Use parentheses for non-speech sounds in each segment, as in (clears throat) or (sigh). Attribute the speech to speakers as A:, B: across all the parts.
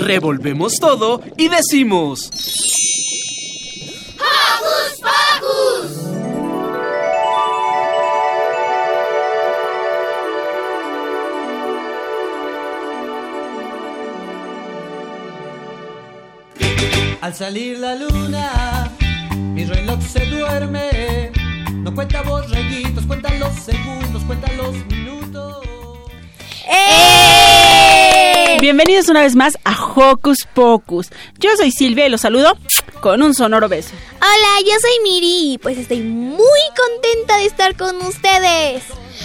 A: Revolvemos todo y decimos...
B: ¡Hocus Pocus!
C: Al salir la luna, mi reloj se duerme. No cuenta borreguitos, cuenta los segundos, cuenta los minutos.
D: ¡Eh! Bienvenidos una vez más a Hocus Pocus. Yo soy Silvia y los saludo con un sonoro beso.
E: Hola, yo soy Miri y pues estoy muy contenta de estar con ustedes.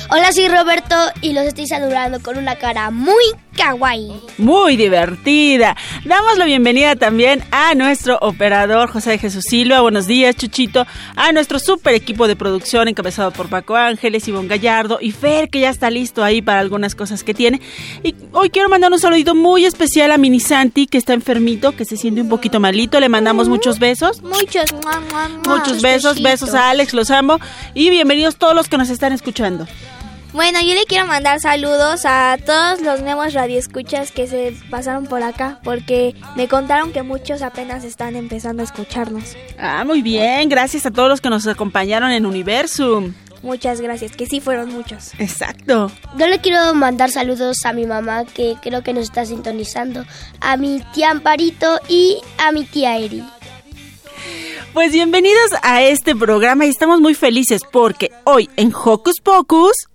F: Hola, soy Roberto y los estoy saludando con una cara muy kawaii.
D: Muy divertida. Damos la bienvenida también a nuestro operador José de Jesús Silva. Buenos días, Chuchito. A nuestro super equipo de producción encabezado por Paco Ángeles, Ivonne Gallardo y Fer, que ya está listo ahí para algunas cosas que tiene. Y hoy quiero mandar un saludito muy especial a Mini Santi, que está enfermito, que se siente un poquito malito. Le mandamos muchos besos.
E: Muchos,
D: muchos besos. Besos a Alex, los amo. Y bienvenidos todos los que nos están escuchando.
E: Bueno, yo le quiero mandar saludos a todos los nuevos radioescuchas que se pasaron por acá, porque me contaron que muchos apenas están empezando a escucharnos.
D: Ah, muy bien, gracias a todos los que nos acompañaron en Universum.
E: Muchas gracias, que sí fueron muchos.
D: Exacto.
F: Yo le quiero mandar saludos a mi mamá, que creo que nos está sintonizando, a mi tía Amparito y a mi tía Eri.
D: Pues bienvenidos a este programa y estamos muy felices porque hoy en Hocus Pocus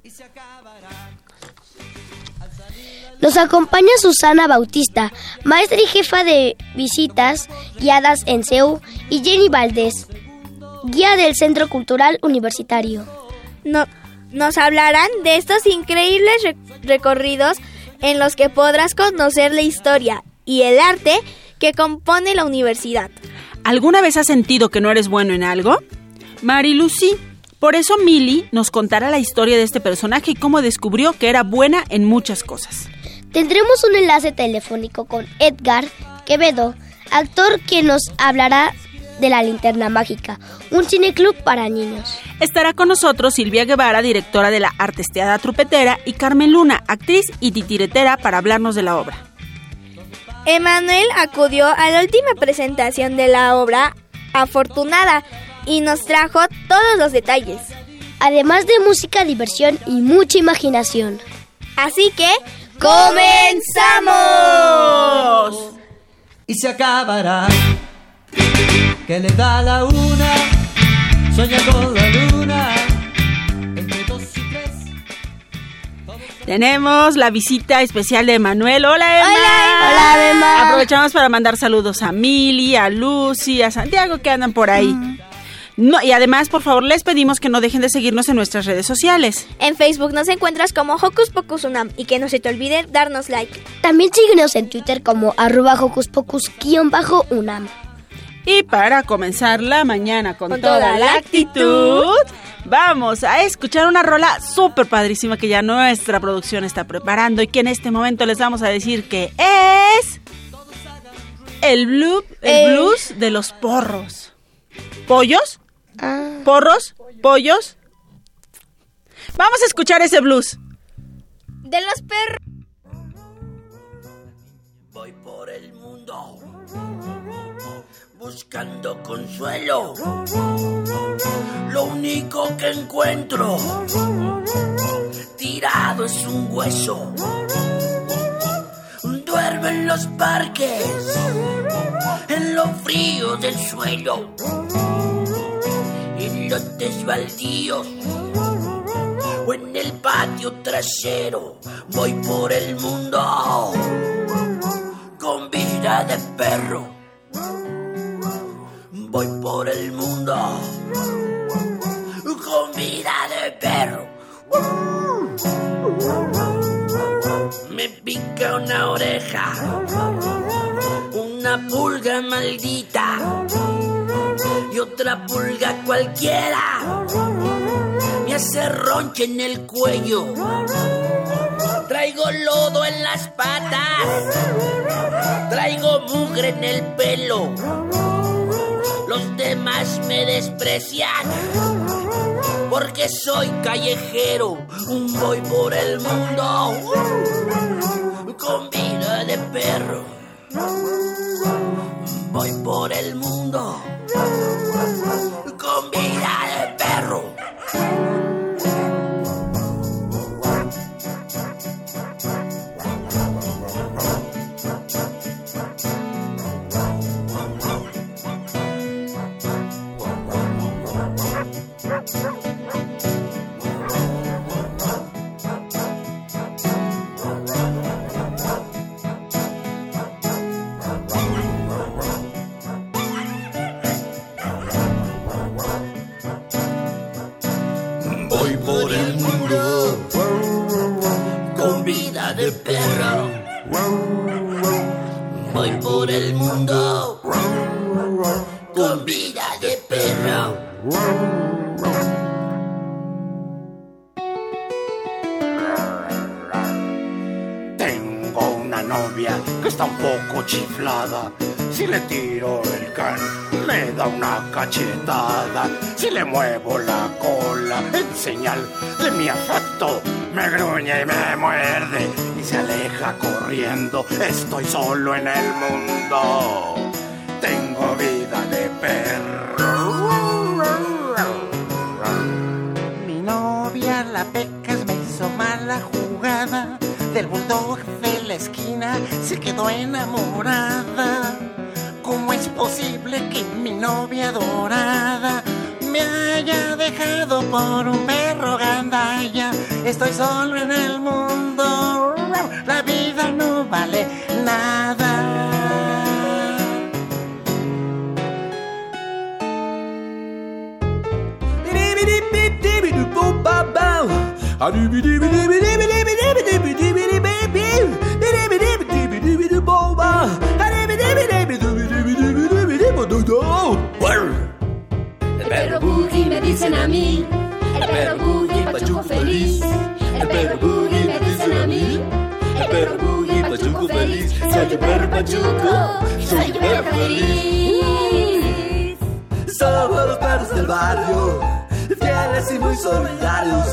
F: Nos acompaña Susana Bautista, maestra y jefa de visitas guiadas en CEU, y Jenny Valdés, guía del Centro Cultural Universitario.
E: No, nos hablarán de estos increíbles re recorridos en los que podrás conocer la historia y el arte que compone la universidad.
D: ¿Alguna vez has sentido que no eres bueno en algo? Marilucy. Por eso Millie nos contará la historia de este personaje y cómo descubrió que era buena en muchas cosas.
F: Tendremos un enlace telefónico con Edgar Quevedo, actor que nos hablará de La Linterna Mágica, un cineclub para niños.
D: Estará con nosotros Silvia Guevara, directora de la Artesteada Trupetera, y Carmen Luna, actriz y titiretera, para hablarnos de la obra.
E: Emanuel acudió a la última presentación de la obra Afortunada y nos trajo todos los detalles.
F: Además de música, diversión y mucha imaginación.
E: Así que
C: ¡Comenzamos! Y se acabará. Que le da la una, sueña con la luna. Entre dos y tres.
D: Tenemos la visita especial de Manuel. Hola, Emma.
F: Hola, Hola, Emma.
D: Aprovechamos para mandar saludos a Mili, a Lucy, a Santiago que andan por ahí. Mm. No, y además, por favor, les pedimos que no dejen de seguirnos en nuestras redes sociales.
E: En Facebook nos encuentras como Hocus Pocus Unam y que no se te olvide darnos like.
F: También síguenos en Twitter como arroba Hocus Pocus-Unam.
D: Y para comenzar la mañana con, con toda, toda, la actitud, vamos a escuchar una rola súper padrísima que ya nuestra producción está preparando y que en este momento les vamos a decir que es el, blue, el eh. blues de los porros. ¿Pollos? Ah. ¿Porros? ¿Pollos? Vamos a escuchar ese blues.
E: De los perros.
G: Voy por el mundo buscando consuelo. Lo único que encuentro tirado es un hueso. Duermo en los parques, en lo frío del suelo lotes baldíos o en el patio trasero. Voy por el mundo con vida de perro. Voy por el mundo con vida de perro. Me pica una oreja, un una pulga maldita otra pulga cualquiera me hace ronche en el cuello. Traigo lodo en las patas, traigo mugre en el pelo. Los demás me desprecian porque soy callejero, voy por el mundo con vida de perro. Voy por el mundo con vida de perro.
H: Si le muevo la cola en señal de mi afecto, me gruñe y me muerde y se aleja corriendo. Estoy solo en el mundo. Tengo vida de perro.
I: Mi novia la pecas me hizo mala jugada. Del bulldog de la esquina se quedó enamorada. ¿Cómo es posible que mi novia dorada me haya dejado por un perro gandalla? Estoy solo en el mundo. La vida no vale nada.
B: Mí. El perro Boogie pachuco feliz. El perro Boogie me dicen a mí. El perro Boogie pachuco feliz. Soy el perro pachuco. Soy el perro feliz.
C: Somos los perros del barrio, fieles y muy solidarios.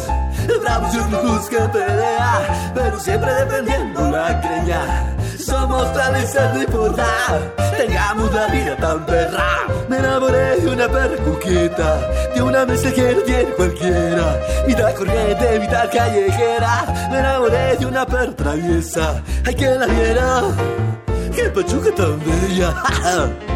C: Bravos y orgullosos que pelea, pero siempre defendiendo la creña. Somos felices de importar, tengamos la vida tan perra. Me enamoré de una perra de una mensajera bien cualquiera. Vida corriente, vida callejera. Me enamoré de una perra traviesa, hay que la viera. ¡Qué pachuca tan bella! (laughs)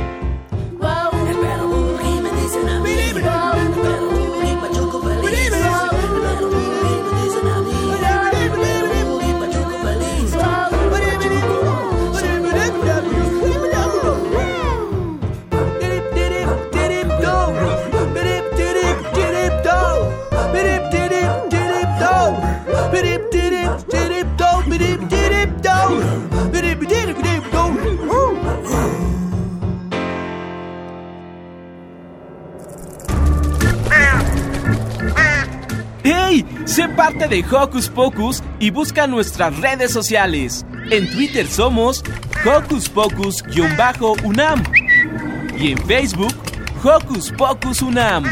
A: De Hocus Pocus y busca nuestras redes sociales. En Twitter somos Hocus Pocus-UNAM y en Facebook Hocus Pocus UNAM.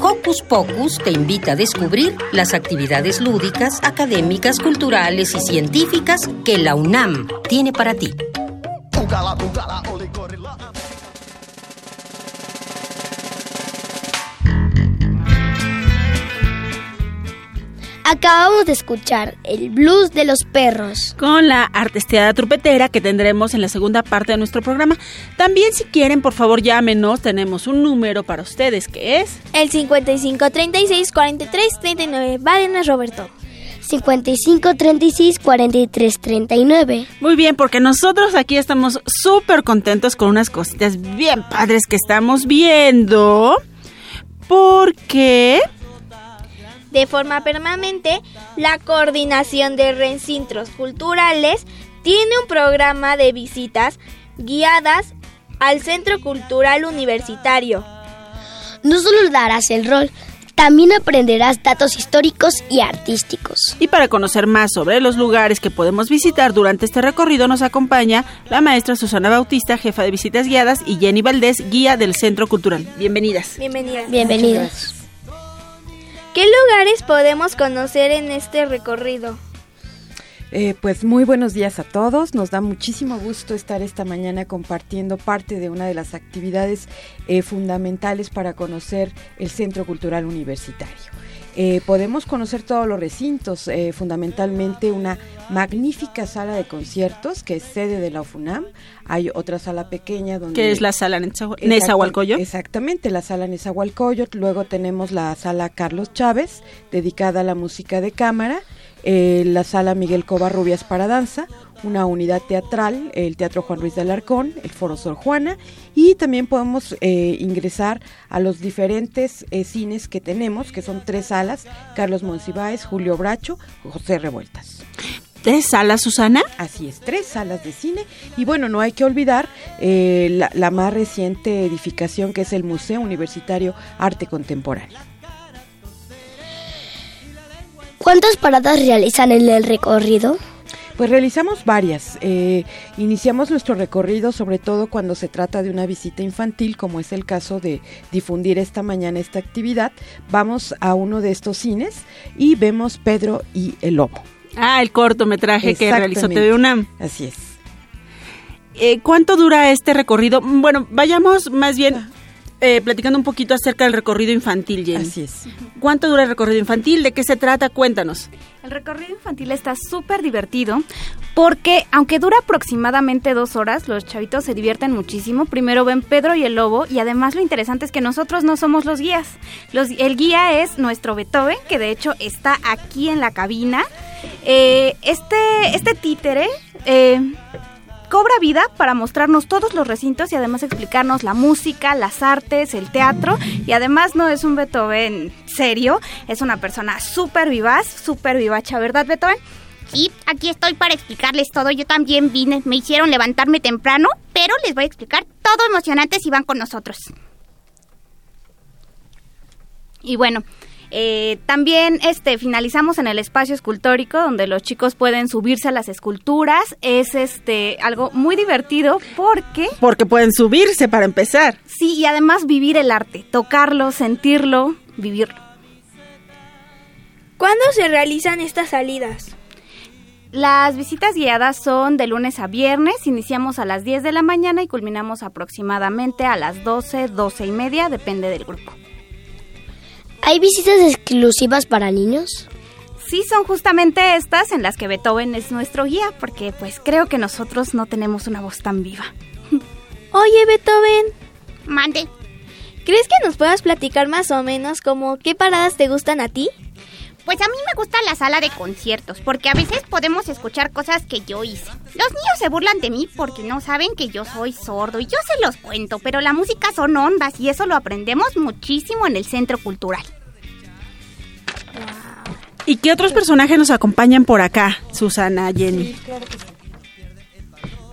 J: Hocus Pocus te invita a descubrir las actividades lúdicas, académicas, culturales y científicas que la UNAM tiene para ti.
F: Acabamos de escuchar el blues de los perros.
D: Con la artesteada trupetera que tendremos en la segunda parte de nuestro programa. También si quieren, por favor llámenos, tenemos un número para ustedes que es...
E: El 55 36 43 39. Vádenas, Roberto.
F: 55 36 43 39.
D: Muy bien, porque nosotros aquí estamos súper contentos con unas cositas bien padres que estamos viendo. Porque...
E: de forma permanente, la Coordinación de Recintos Culturales tiene un programa de visitas guiadas al Centro Cultural Universitario.
F: No solo darás el rol, también aprenderás datos históricos y artísticos.
D: Y para conocer más sobre los lugares que podemos visitar durante este recorrido nos acompaña la maestra Susana Bautista, jefa de visitas guiadas, y Jenny Valdés, guía del Centro Cultural. Bienvenidas.
E: Bienvenidas.
F: Bienvenidos.
E: ¿Qué lugares podemos conocer en este recorrido?
K: Eh, pues muy buenos días a todos. Nos da muchísimo gusto estar esta mañana compartiendo parte de una de las actividades eh, fundamentales para conocer el Centro Cultural Universitario. Eh, podemos conocer todos los recintos, eh, fundamentalmente una magnífica sala de conciertos que es sede de la UFUNAM. Hay otra sala pequeña donde...
D: Que es la sala Nezahualcóyotl.
K: Exactamente, la sala Nezahualcóyotl. Luego tenemos la sala Carlos Chávez, dedicada a la música de cámara. eh, la sala Miguel Covarrubias para danza, una unidad teatral, el Teatro Juan Ruiz de Alarcón, el Foro Sor Juana, y también podemos eh, ingresar a los diferentes eh, cines que tenemos, que son tres salas, Carlos Monsiváis, Julio Bracho, José Revueltas.
D: ¿Tres salas, Susana?
K: Así es, tres salas de cine. Y bueno, no hay que olvidar eh, la, la más reciente edificación que es el Museo Universitario Arte Contemporáneo.
F: ¿Cuántas paradas realizan en el recorrido?
K: Pues realizamos varias. Eh, iniciamos nuestro recorrido sobre todo cuando se trata de una visita infantil, como es el caso de difundir esta mañana esta actividad. Vamos a uno de estos cines y vemos Pedro y el Lobo.
D: Ah, el cortometraje que realizó. TV UNAM.
K: Así es.
D: Eh, ¿Cuánto dura este recorrido? Bueno, vayamos más bien eh, platicando un poquito acerca del recorrido infantil, Jenny.
K: Así es.
D: ¿Cuánto dura el recorrido infantil? ¿De qué se trata? Cuéntanos.
L: El recorrido infantil está súper divertido porque aunque dura aproximadamente dos horas, los chavitos se divierten muchísimo. Primero ven Pedro y el Lobo y además lo interesante es que nosotros no somos los guías. Los- el guía es nuestro Beethoven, que de hecho está aquí en la cabina. Eh, este, este títere... eh, cobra vida para mostrarnos todos los recintos y además explicarnos la música, las artes, el teatro y además no es un Beethoven serio, es una persona súper vivaz, súper vivacha, ¿verdad Beethoven?
M: Sí, aquí estoy para explicarles todo. Yo también vine, me hicieron levantarme temprano, pero les voy a explicar todo emocionante si van con nosotros.
L: Y bueno, eh, también este finalizamos en el espacio escultórico donde los chicos pueden subirse a las esculturas. Es este algo muy divertido porque
D: Porque pueden subirse para empezar.
L: sí y además vivir el arte, tocarlo, sentirlo, vivirlo.
E: ¿Cuándo se realizan estas salidas?
L: Las visitas guiadas son de lunes a viernes, iniciamos a las 10 de la mañana y culminamos aproximadamente a las 12, 12 y media, depende del grupo.
F: ¿Hay visitas exclusivas para niños?
L: Sí, son justamente estas en las que Beethoven es nuestro guía, porque pues creo que nosotros no tenemos una voz tan viva. (laughs)
E: Oye, Beethoven,
M: Mande.
E: ¿crees que nos puedas platicar más o menos como qué paradas te gustan a ti?
M: Pues a mí me gusta la sala de conciertos, porque a veces podemos escuchar cosas que yo hice. Los niños se burlan de mí porque no saben que yo soy sordo y yo se los cuento, pero la música son ondas y eso lo aprendemos muchísimo en el centro cultural.
D: ¿Y qué otros personajes nos acompañan por acá, Susana, Jenny?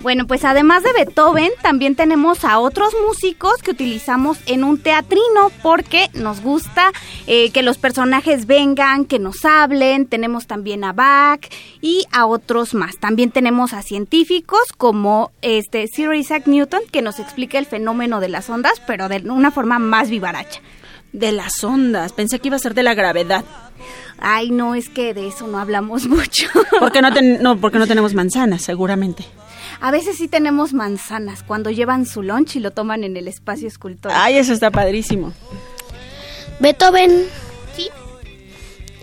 L: Bueno, pues además de Beethoven, también tenemos a otros músicos que utilizamos en un teatrino porque nos gusta eh, que los personajes vengan, que nos hablen. Tenemos también a Bach y a otros más. También tenemos a científicos como este Sir Isaac Newton que nos explica el fenómeno de las ondas, pero de una forma más vivaracha.
D: De las ondas. Pensé que iba a ser de la gravedad.
L: Ay, no, es que de eso no hablamos (laughs) mucho.
D: Porque no, ten- no, porque no tenemos manzanas, seguramente.
L: A veces sí tenemos manzanas cuando llevan su lunch y lo toman en el espacio escultórico.
D: Ay, eso está padrísimo.
F: Beethoven.
M: Sí.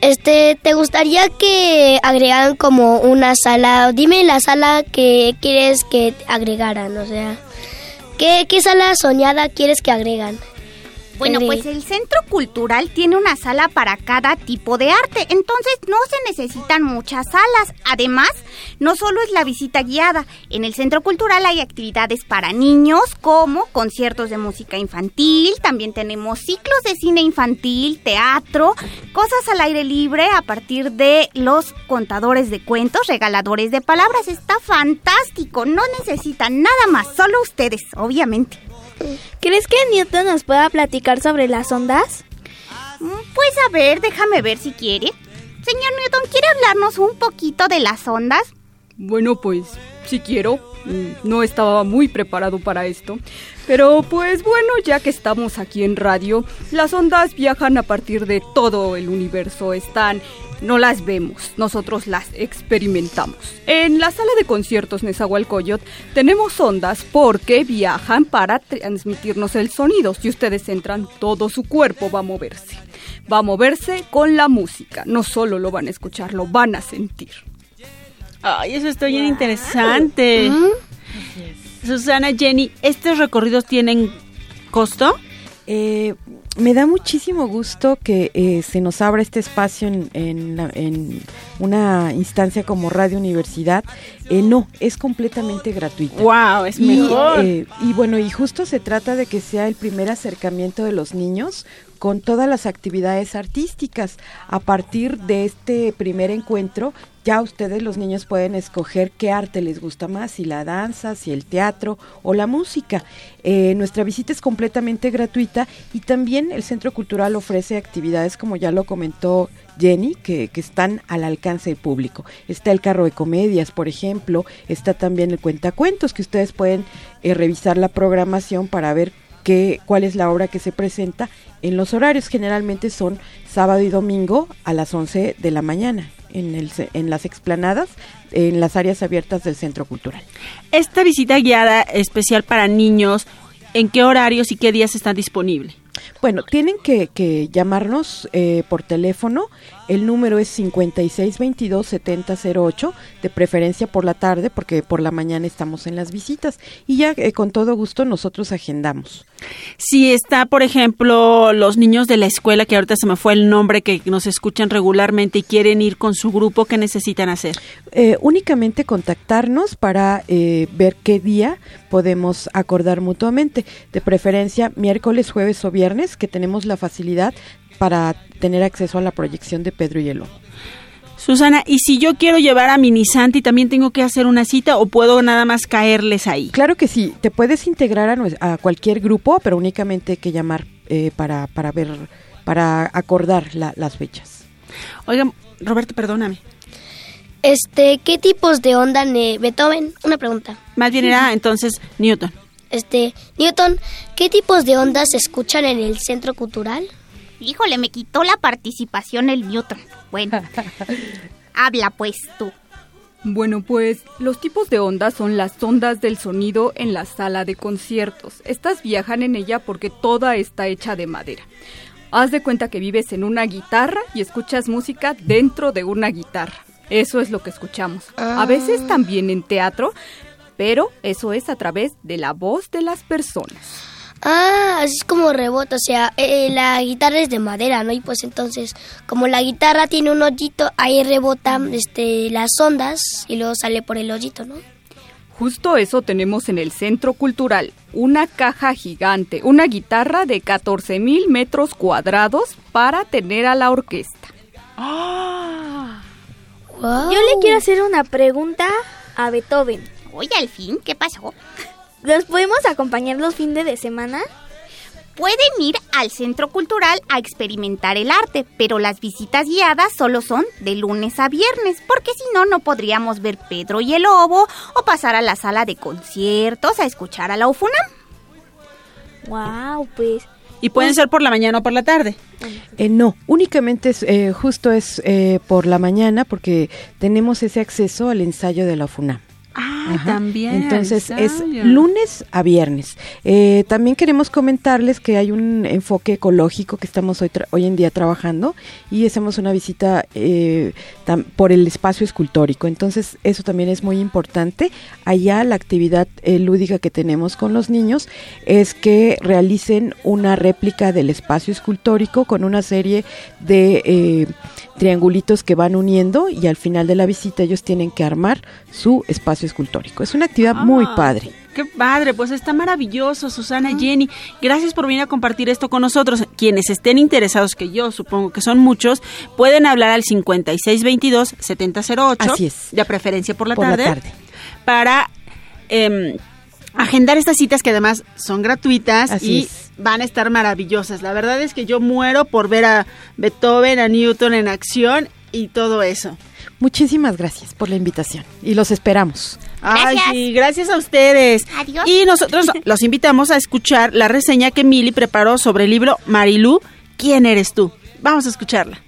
F: Este, ¿te gustaría que agregaran como una sala? Dime la sala que quieres que agregaran, o sea, ¿qué, qué sala soñada quieres que agregan?
M: Bueno, pues el Centro Cultural tiene una sala para cada tipo de arte, entonces no se necesitan muchas salas. Además, no solo es la visita guiada, en el Centro Cultural hay actividades para niños como conciertos de música infantil, también tenemos ciclos de cine infantil, teatro, cosas al aire libre a partir de los contadores de cuentos, regaladores de palabras. Está fantástico, no necesitan nada más, solo ustedes, obviamente.
E: ¿Crees que Newton nos pueda platicar sobre las ondas?
M: Mm, Pues a ver, déjame ver si quiere. Señor Newton, ¿quiere hablarnos un poquito de las ondas?
N: Bueno, pues si quiero. Mm, No estaba muy preparado para esto. Pero pues bueno, ya que estamos aquí en radio, las ondas viajan a partir de todo el universo. Están, no las vemos, nosotros las experimentamos. En la sala de conciertos Nezahualcóyotl tenemos ondas porque viajan para transmitirnos el sonido. Si ustedes entran, todo su cuerpo va a moverse. Va a moverse con la música. No solo lo van a escuchar, lo van a sentir.
D: Ay, eso está bien interesante. Susana, Jenny, ¿estos recorridos tienen costo?
K: Eh, me da muchísimo gusto que eh, se nos abra este espacio en, en la- en una instancia como Radio Universidad. Eh, no, es completamente gratuito.
D: ¡Wow! Es
K: y,
D: mejor.
K: eh, y bueno, y justo se trata de que sea el primer acercamiento de los niños con todas las actividades artísticas. A partir de este primer encuentro, ya ustedes los niños pueden escoger qué arte les gusta más, si la danza, si el teatro o la música. Eh, nuestra visita es completamente gratuita y también el Centro Cultural ofrece actividades, como ya lo comentó Jenny, que, que están al alcance del público. Está el carro de comedias, por ejemplo, está también el cuentacuentos, que ustedes pueden eh, revisar la programación para ver qué, cuál es la obra que se presenta en los horarios. Generalmente son sábado y domingo a las 11 de la mañana en, el, en las explanadas, en las áreas abiertas del Centro Cultural.
D: Esta visita guiada especial para niños, ¿en qué horarios y qué días está disponible?
K: Bueno, tienen que, que llamarnos eh, por teléfono. El número es 5622-7008, de preferencia por la tarde, porque por la mañana estamos en las visitas. Y ya eh, con todo gusto nosotros agendamos.
D: Si está, por ejemplo, los niños de la escuela, que ahorita se me fue el nombre, que nos escuchan regularmente y quieren ir con su grupo, ¿qué necesitan hacer?
K: Eh, únicamente contactarnos para eh, ver qué día podemos acordar mutuamente. De preferencia miércoles, jueves o viernes, que tenemos la facilidad para tener acceso a la proyección de Pedro y el Lobo.
D: Susana, ¿y si yo quiero llevar a Mini Santi, también tengo que hacer una cita o puedo nada más caerles ahí?
K: Claro que sí, te puedes integrar a, cualquier grupo, pero únicamente hay que llamar eh, para, para ver, para acordar la- las fechas.
D: Oigan, Roberto, perdóname.
F: Este, ¿qué tipos de onda ne Beethoven? Una pregunta.
D: Más bien era entonces Newton.
F: Este, Newton, ¿qué tipos de ondas se escuchan en el centro cultural?
M: Híjole, me quitó la participación el Newton. Bueno, (laughs) habla pues tú.
N: Bueno, pues los tipos de ondas son las ondas del sonido en la sala de conciertos. Estas viajan en ella porque toda está hecha de madera. Haz de cuenta que vives en una guitarra y escuchas música dentro de una guitarra. Eso es lo que escuchamos. A veces también en teatro, pero eso es a través de la voz de las personas.
F: Ah, así es como rebota, o sea, eh, la guitarra es de madera, ¿no? Y pues entonces, como la guitarra tiene un hoyito, ahí rebotan este, las ondas y luego sale por el hoyito, ¿no?
N: Justo eso tenemos en el Centro Cultural, una caja gigante, una guitarra de 14 mil metros cuadrados para tener a la orquesta.
E: Yo le quiero hacer una pregunta a Beethoven.
M: Oye, al fin, ¿qué pasó?
E: ¿Los podemos acompañar los fines de semana?
M: Pueden ir al centro cultural a experimentar el arte, pero las visitas guiadas solo son de lunes a viernes, porque si no, no podríamos ver Pedro y el Lobo o pasar a la sala de conciertos a escuchar a la UFUNAM.
E: Wow, pues.
D: ¿Y pueden ser por la mañana o por la tarde?
K: Eh, no, únicamente es, eh, justo es eh, por la mañana porque tenemos ese acceso al ensayo de la FUNAM.
D: Ah,
K: Ajá.
D: también.
K: Entonces es lunes a viernes. Eh, también queremos comentarles que hay un enfoque ecológico que estamos hoy, tra- hoy en día trabajando y hacemos una visita eh, por el espacio escultórico. Entonces eso también es muy importante. Allá la actividad eh, lúdica que tenemos con los niños es que realicen una réplica del espacio escultórico con una serie de eh, triangulitos que van uniendo y al final de la visita ellos tienen que armar su espacio escultórico. Es una actividad muy
D: Ah,
K: padre.
D: Qué padre, pues está maravilloso, Susana, Jenny. Gracias por venir a compartir esto con nosotros. Quienes estén interesados, que yo supongo que son muchos, pueden hablar al 5622-7008.
K: Así es.
D: De preferencia por la
K: Por la
D: tarde. Para em, agendar estas citas que además son gratuitas
K: Así
D: y
K: es.
D: Van a estar maravillosas. La verdad es que yo muero por ver a Beethoven, a Newton en acción y todo eso.
K: Muchísimas gracias por la invitación y los esperamos.
D: Ay,
M: Gracias.
D: sí, gracias a ustedes.
M: Adiós.
D: Y nosotros (laughs) los invitamos a escuchar la reseña que Mili preparó sobre el libro Marilú, ¿quién eres tú? Vamos a escucharla.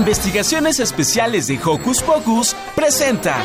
A: Investigaciones Especiales de Hocus Pocus presenta.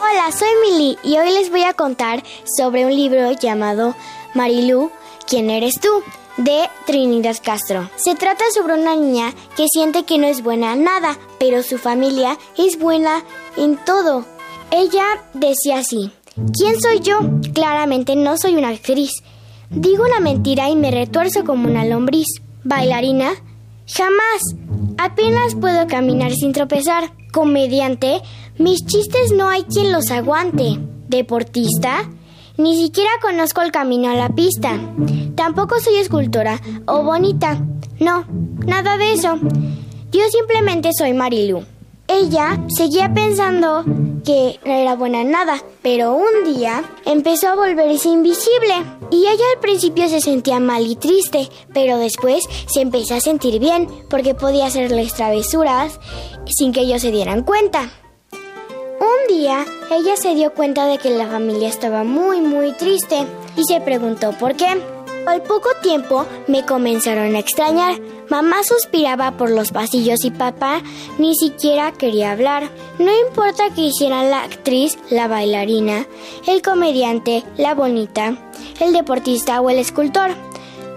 O: Hola, soy Mili y hoy les voy a contar sobre un libro llamado Marilú, ¿quién eres tú? De Trinidad Castro. Se trata sobre una niña que siente que no es buena en nada, pero su familia es buena en todo. Ella decía así, ¿quién soy yo? Claramente no soy una actriz. Digo una mentira y me retuerzo como una lombriz. ¿Bailarina? Jamás. Apenas puedo caminar sin tropezar. Comediante, mis chistes no hay quien los aguante. Deportista, ni siquiera conozco el camino a la pista. Tampoco soy escultora o bonita. No, nada de eso. Yo simplemente soy Marilu. Ella seguía pensando que no era buena en nada, pero un día empezó a volverse invisible. Y ella al principio se sentía mal y triste, pero después se empezó a sentir bien porque podía hacerles travesuras sin que ellos se dieran cuenta. Un día, ella se dio cuenta de que la familia estaba muy, muy triste y se preguntó por qué. Al poco tiempo me comenzaron a extrañar. Mamá suspiraba por los pasillos y papá ni siquiera quería hablar. No importa que hicieran la actriz, la bailarina, el comediante, la bonita, el deportista o el escultor.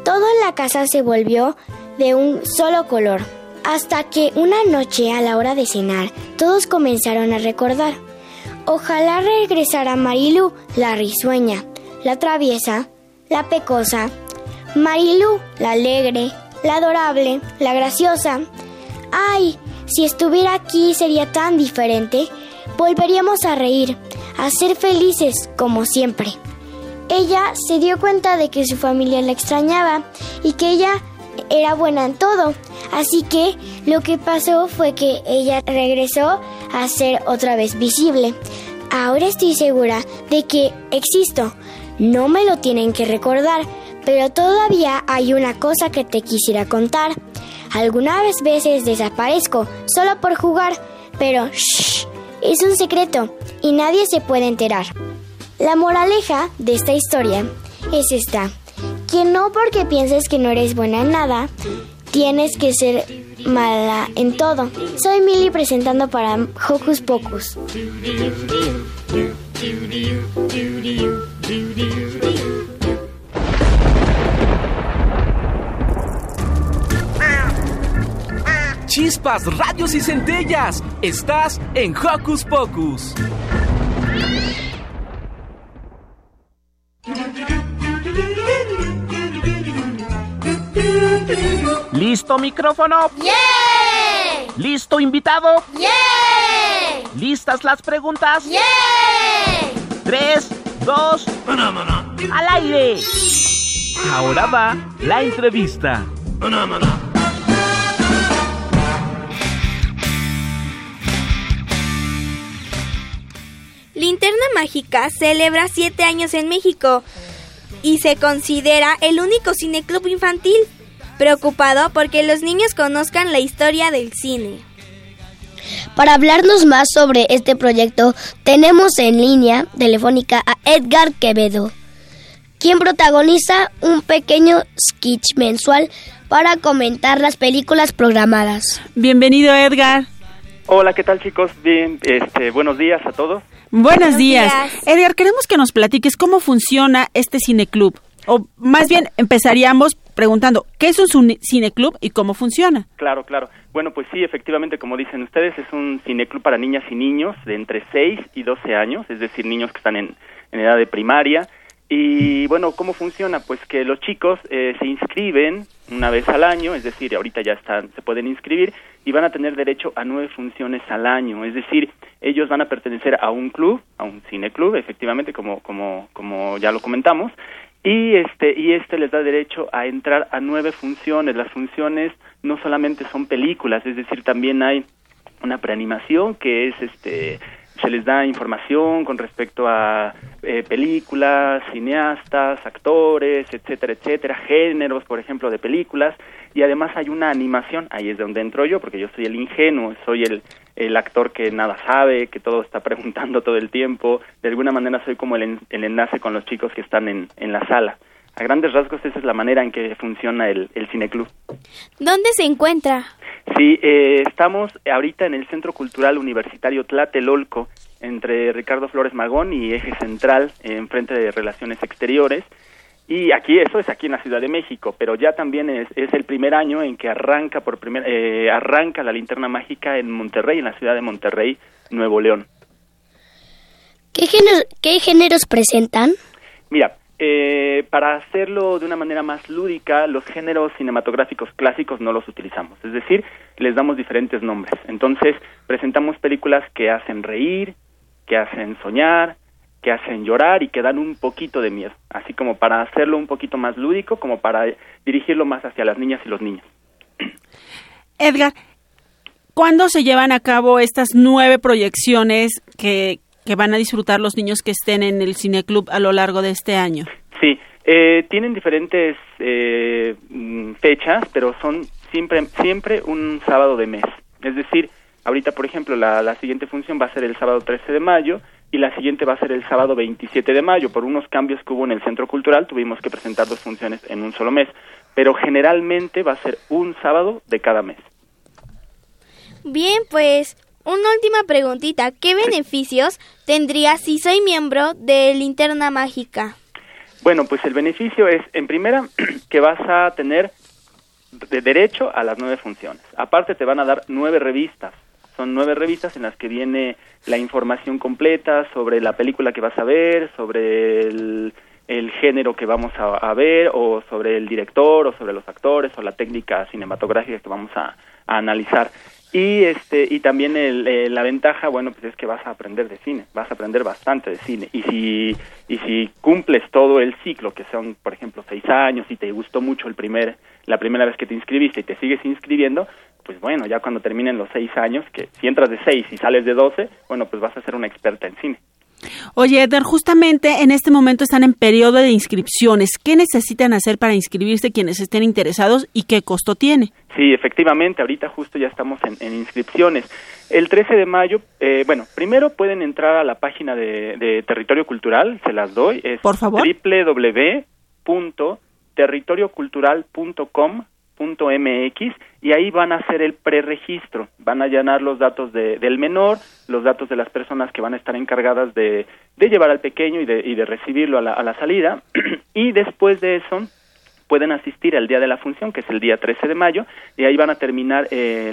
O: Todo en la casa se volvió de un solo color. Hasta que una noche a la hora de cenar, todos comenzaron a recordar. Ojalá regresara Marilu, la risueña, la traviesa, la pecosa, Marilu, la alegre, la adorable, la graciosa. Ay, si estuviera aquí sería tan diferente. Volveríamos a reír, a ser felices como siempre. Ella se dio cuenta de que su familia la extrañaba y que ella era buena en todo. Así que lo que pasó fue que ella regresó a ser otra vez visible. Ahora estoy segura de que existo. No me lo tienen que recordar, pero todavía hay una cosa que te quisiera contar. Algunas veces desaparezco solo por jugar, pero shh, es un secreto y nadie se puede enterar. La moraleja de esta historia es esta, que no porque pienses que no eres buena en nada, tienes que ser mala en todo. Soy Milly presentando para Hocus Pocus.
A: Chispas, radios y centellas. Estás en Hocus Pocus.
P: ¿Listo micrófono? ¿Listo invitado? ¿Listas las preguntas? Tres, dos, al aire.
A: Ahora va la entrevista.
E: Linterna Mágica celebra siete años en México y se considera el único cineclub infantil, preocupado porque los niños conozcan la historia del cine.
F: Para hablarnos más sobre este proyecto, tenemos en línea telefónica a Edgar Quevedo, quien protagoniza un pequeño sketch mensual para comentar las películas programadas.
D: Bienvenido, Edgar.
Q: Hola, ¿qué tal chicos? Bien, este, buenos días a todos.
D: Buenos,
Q: Buenos
D: días.
Q: días.
D: Edgar, queremos que nos platiques cómo funciona este cineclub. O más bien, empezaríamos preguntando, ¿qué es un cine- cineclub y cómo funciona?
Q: Claro, claro. Bueno, pues sí, efectivamente, como dicen ustedes, es un cineclub para niñas y niños de entre 6 y 12 años, es decir, niños que están en, en edad de primaria. Y bueno, ¿cómo funciona? Pues que los chicos eh, se inscriben una vez al año, es decir, ahorita ya están, se pueden inscribir y van a tener derecho a nueve funciones al año, es decir, ellos van a pertenecer a un club, a un cineclub, efectivamente, como, como, como ya lo comentamos, y este y este les da derecho a entrar a nueve funciones. Las funciones no solamente son películas, es decir, también hay una preanimación que es este se les da información con respecto a eh, películas, cineastas, actores, etcétera, etcétera, géneros, por ejemplo, de películas, y además hay una animación, ahí es donde entro yo, porque yo soy el ingenuo, soy el, el actor que nada sabe, que todo está (laughs) preguntando todo el tiempo, de alguna manera soy como el, en- el enlace con los chicos que están en, en la sala. A grandes rasgos esa es la manera en que funciona el, el cineclub.
E: ¿Dónde se encuentra?
Q: Sí, eh, estamos ahorita en el Centro Cultural Universitario Tlatelolco, entre Ricardo Flores Magón y Eje Central, eh, enfrente de Relaciones Exteriores. Y aquí, eso es aquí en la Ciudad de México, pero ya también es, es el primer año en que arranca por primer, eh, arranca la linterna mágica en Monterrey, en la ciudad de Monterrey, Nuevo León.
F: ¿Qué, género- qué géneros presentan?
Q: Mira, eh, para hacerlo de una manera más lúdica, los géneros cinematográficos clásicos no los utilizamos, es decir, les damos diferentes nombres. Entonces, presentamos películas que hacen reír, que hacen soñar, que hacen llorar y que dan un poquito de miedo, así como para hacerlo un poquito más lúdico, como para dirigirlo más hacia las niñas y los niños.
D: Edgar, ¿cuándo se llevan a cabo estas nueve proyecciones que, que van a disfrutar los niños que estén en el cineclub a lo largo de este año?
Q: Sí, eh, tienen diferentes eh, mm, fechas, pero son siempre, siempre un sábado de mes. Es decir, ahorita, por ejemplo, la, la siguiente función va a ser el sábado 13 de mayo y la siguiente va a ser el sábado 27 de mayo. Por unos cambios que hubo en el Centro Cultural, tuvimos que presentar dos funciones en un solo mes. Pero generalmente va a ser un sábado de cada mes.
E: Bien, pues una última preguntita. ¿Qué beneficios tendría si soy miembro de Linterna Mágica?
Q: Bueno, pues el beneficio es, en primera, (clears throat) que vas a tener de derecho a las nueve funciones. Aparte te van a dar nueve revistas. Son nueve revistas en las que viene la información completa sobre la película que vas a ver, sobre el, el género que vamos a, a ver, o sobre el director, o sobre los actores, o la técnica cinematográfica que vamos a, a analizar. Y este y también el, eh, la ventaja, bueno, pues es que vas a aprender de cine, vas a aprender bastante de cine. Y si y si cumples todo el ciclo, que son, por ejemplo, seis años, y te gustó mucho el primer la primera vez que te inscribiste y te sigues inscribiendo, pues bueno, ya cuando terminen los seis años, que si entras de seis y sales de doce, bueno, pues vas a ser una experta en cine.
D: Oye, Edgar, justamente en este momento están en periodo de inscripciones. ¿Qué necesitan hacer para inscribirse quienes estén interesados y qué costo tiene?
Q: Sí, efectivamente, ahorita justo ya estamos en, en inscripciones. El 13 de mayo, eh, bueno, primero pueden entrar a la página de, de Territorio Cultural, se las doy, es
D: Por favor.
Q: www.territoriocultural.com.mx y ahí van a hacer el preregistro, van a llenar los datos de- del menor, los datos de las personas que van a estar encargadas de, de llevar al pequeño y de, y de recibirlo a la, a la salida (clears throat) y después de eso pueden asistir al día de la función, que es el día 13 de mayo, y ahí van a terminar eh,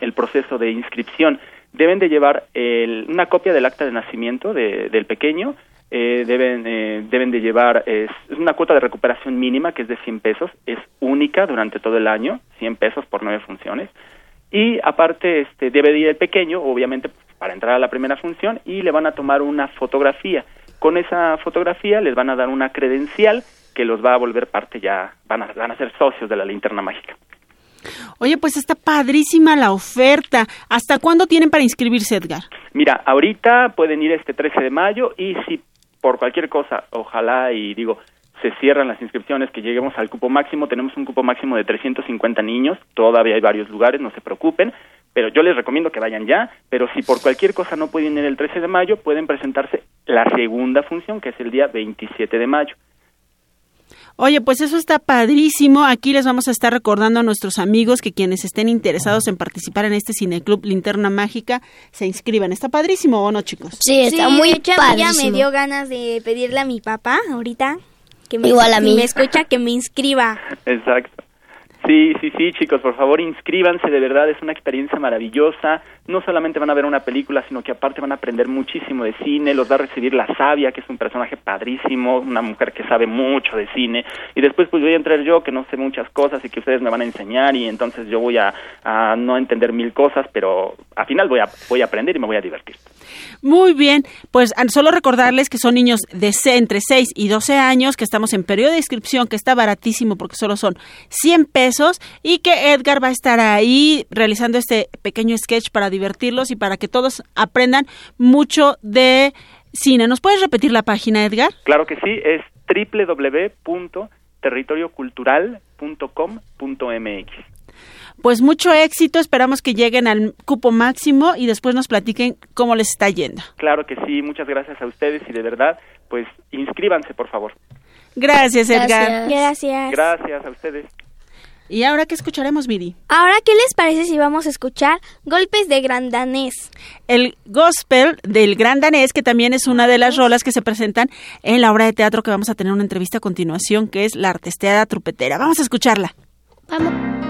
Q: el proceso de inscripción. Deben de llevar el- una copia del acta de nacimiento de- del pequeño, eh, deben, eh, deben de llevar, es, es una cuota de recuperación mínima que es de 100 pesos, es única durante todo el año, 100 pesos por nueve funciones, y aparte este, debe de ir el pequeño, obviamente para entrar a la primera función, y le van a tomar una fotografía. Con esa fotografía les van a dar una credencial que los va a volver parte ya, van a, van a ser socios de la linterna mágica.
D: Oye, pues está padrísima la oferta. ¿Hasta cuándo tienen para inscribirse, Edgar?
Q: Mira, ahorita pueden ir este 13 de mayo y si por cualquier cosa, ojalá y digo, se cierran las inscripciones, que lleguemos al cupo máximo, tenemos un cupo máximo de 350 niños, todavía hay varios lugares, no se preocupen, pero yo les recomiendo que vayan ya, pero si por cualquier cosa no pueden ir el 13 de mayo, pueden presentarse la segunda función, que es el día 27 de mayo.
D: Oye, pues eso está padrísimo. Aquí les vamos a estar recordando a nuestros amigos que quienes estén interesados en participar en este cineclub Linterna Mágica se inscriban. Está padrísimo, ¿o no, chicos?
F: Sí, está
E: Sí,
F: muy
E: hecho, mí ya
F: padrísimo.
E: me dio ganas de pedirle a mi papá ahorita que me,
F: Igual a
E: si
F: mí.
E: me escucha que me inscriba.
Q: Exacto. Sí, sí, sí, chicos, por favor inscríbanse, de verdad es una experiencia maravillosa. No solamente van a ver una película, sino que aparte van a aprender muchísimo de cine, los va a recibir la sabia, que es un personaje padrísimo, una mujer que sabe mucho de cine, y después pues voy a entrar yo, que no sé muchas cosas y que ustedes me van a enseñar, y entonces yo voy a, a no entender mil cosas, pero al final voy a, voy a aprender y me voy a divertir.
D: Muy bien, pues solo recordarles que son niños de entre 6 y 12 años, que estamos en periodo de inscripción, que está baratísimo porque solo son 100 pesos y que Edgar va a estar ahí realizando este pequeño sketch para divertirlos y para que todos aprendan mucho de cine. ¿Nos puedes repetir la página, Edgar?
Q: Claro que sí, es www.territoriocultural.com.mx.
D: Pues mucho éxito, esperamos que lleguen al cupo máximo y después nos platiquen cómo les está yendo.
Q: Claro que sí, muchas gracias a ustedes y de verdad, pues inscríbanse por favor.
D: Gracias, Edgar.
E: Gracias.
Q: Gracias a ustedes.
D: ¿Y ahora qué escucharemos, Viri?
E: Ahora, ¿qué les parece si vamos a escuchar Golpes de Gran Danés?
D: El gospel del gran danés, que también es una de las rolas que se presentan en la obra de teatro que vamos a tener una entrevista a continuación, que es La Artesteada Trupetera. Vamos a escucharla.
C: Oh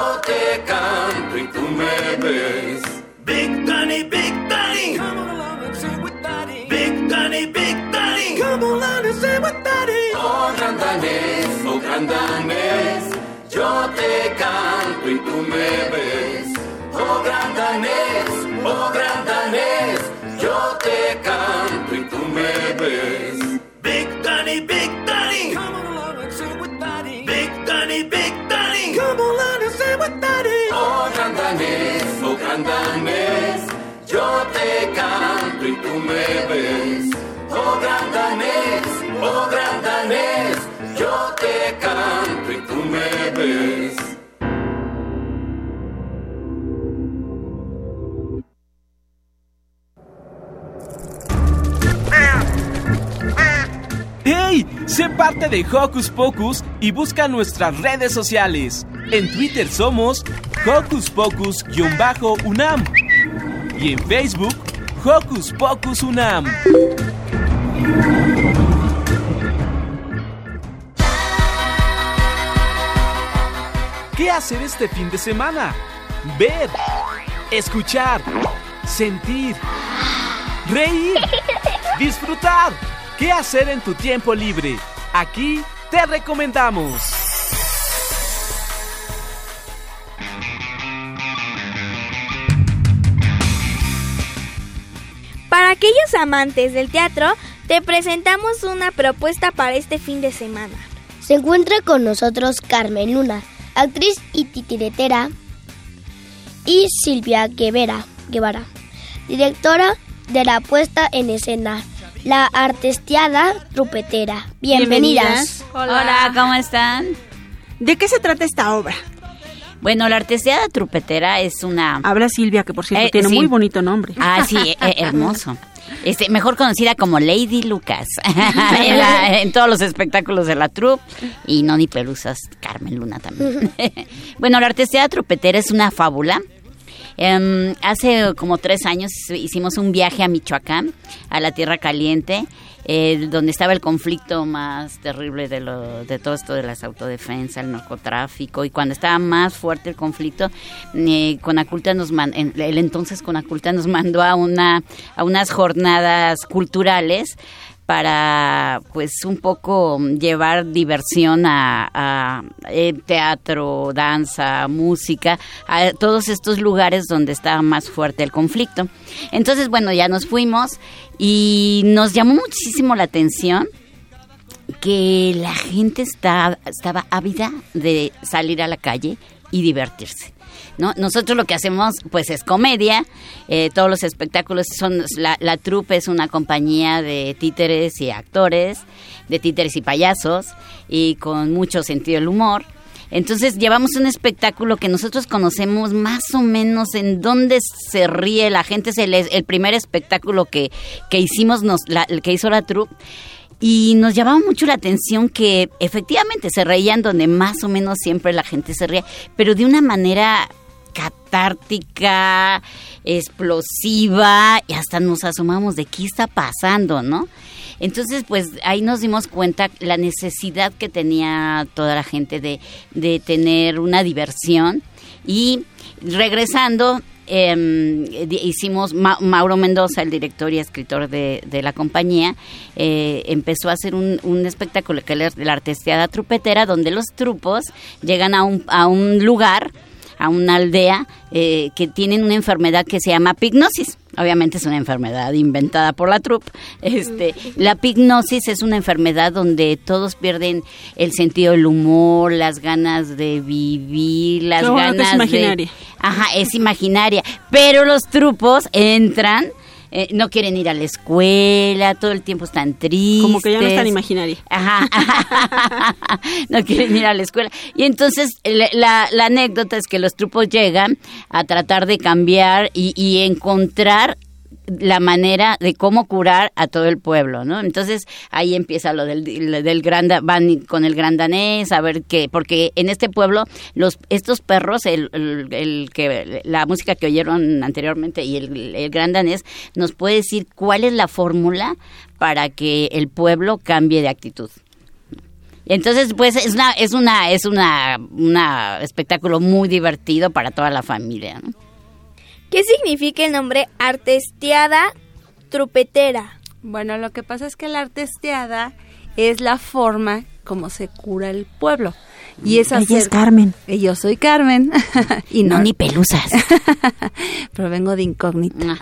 C: yo te canto y tú me ves. Big Danny, Big Danny, come on and sing with Daddy. Big Danny, Big Danny, come on and sing with Daddy. Oh gran danés, oh gran danés, yo te canto y tú me ves. Oh gran danés, oh gran danés, yo te canto Oh gran danés, oh gran danés, yo te canto y tú me ves. Oh gran danés, oh gran danés, yo te canto y tú me ves.
A: ¡Hey! Sé parte de Hocus Pocus y busca nuestras redes sociales. En Twitter somos Hocus Pocus-UNAM y en Facebook Hocus Pocus UNAM. ¿Qué hacer este fin de semana? Ver, escuchar, sentir, reír, disfrutar. ¿Qué hacer en tu tiempo libre? Aquí te recomendamos.
E: Para aquellos amantes del teatro, te presentamos una propuesta para este fin de semana.
F: Se encuentra con nosotros Carmen Luna, actriz y titiretera, y Silvia Guevara, Guevara, directora de la puesta en escena, la artestiada trupetera. Bienvenidas.
R: Hola. ¿cómo están?
D: ¿De qué se trata esta obra?
R: Bueno, la artesiada trupetera es una...
D: Habla Silvia, que por cierto
R: Eh,
D: tiene
R: sí.
D: muy bonito nombre.
R: Ah, sí, eh, hermoso. Este, mejor conocida como Lady Lucas (laughs) en, la- en todos los espectáculos de la troupe y Noni Pelusas, Carmen Luna también. (laughs) bueno, la artesía trupetera es una fábula. Em, hace como tres años hicimos un viaje a Michoacán, a la Tierra Caliente, eh, donde estaba el conflicto más terrible de, lo, de todo esto de las autodefensas, el narcotráfico, y cuando estaba más fuerte el conflicto, eh, Conaculta nos man- el entonces Conaculta nos mandó a, una, a unas jornadas culturales para pues un poco llevar diversión a, eh, teatro, danza, música, a todos estos lugares donde estaba más fuerte el conflicto. Entonces, bueno, ya nos fuimos y nos llamó muchísimo la atención que la gente está, estaba ávida de salir a la calle y divertirse. ¿no? Nosotros lo que hacemos pues es comedia, eh, todos los espectáculos son, la, la trupe es una compañía de títeres y actores, de títeres y payasos, y con mucho sentido del humor. Entonces llevamos un espectáculo que nosotros conocemos más o menos en dónde se ríe la gente. Es el, el primer espectáculo que, que hicimos, nos, la, que hizo la troupe. Y nos llamaba mucho la atención que efectivamente se reían donde más o menos siempre la gente se ría, pero de una manera catártica, explosiva, y hasta nos asomamos de qué está pasando, ¿no? Entonces, pues ahí nos dimos cuenta la necesidad que tenía toda la gente de, de tener una diversión. Y regresando, eh, hicimos, Ma Mauro Mendoza, el director y escritor de, de la compañía, eh, empezó a hacer un, un espectáculo que es la artesteada trupetera, donde los trupos llegan a un, a un lugar, a una aldea, eh, que tienen una enfermedad que se llama pignosis. Obviamente es una enfermedad inventada por la troupe. Este, la pignosis es una enfermedad donde todos pierden el sentido del humor, las ganas de vivir, las
D: que
R: ganas
D: es imaginaria.
R: de Ajá, es imaginaria, pero los trupos entran eh, no quieren ir a la escuela, todo el tiempo están tristes.
D: Como que ya no es tan imaginaria.
R: Ajá. (laughs) no quieren ir a la escuela. Y entonces la, la, la anécdota es que los trupos llegan a tratar de cambiar y, y encontrar la manera de cómo curar a todo el pueblo, ¿no? Entonces ahí empieza lo del, del gran, van con el gran danés a ver qué, porque en este pueblo los estos perros, el, el- el que la música que oyeron anteriormente y el, el gran danés nos puede decir cuál es la fórmula para que el pueblo cambie de actitud. Entonces, pues es una es una es una, una espectáculo muy divertido para toda la familia, ¿no?
E: ¿Qué significa el nombre artesteada trupetera?
S: Bueno, lo que pasa es que la artesteada es la forma como se cura el pueblo. Y es
R: Ella
S: hacer...
R: es Carmen.
S: Y yo soy Carmen. (laughs) y
R: No, ni pelusas. (laughs)
S: Pero vengo de incógnita.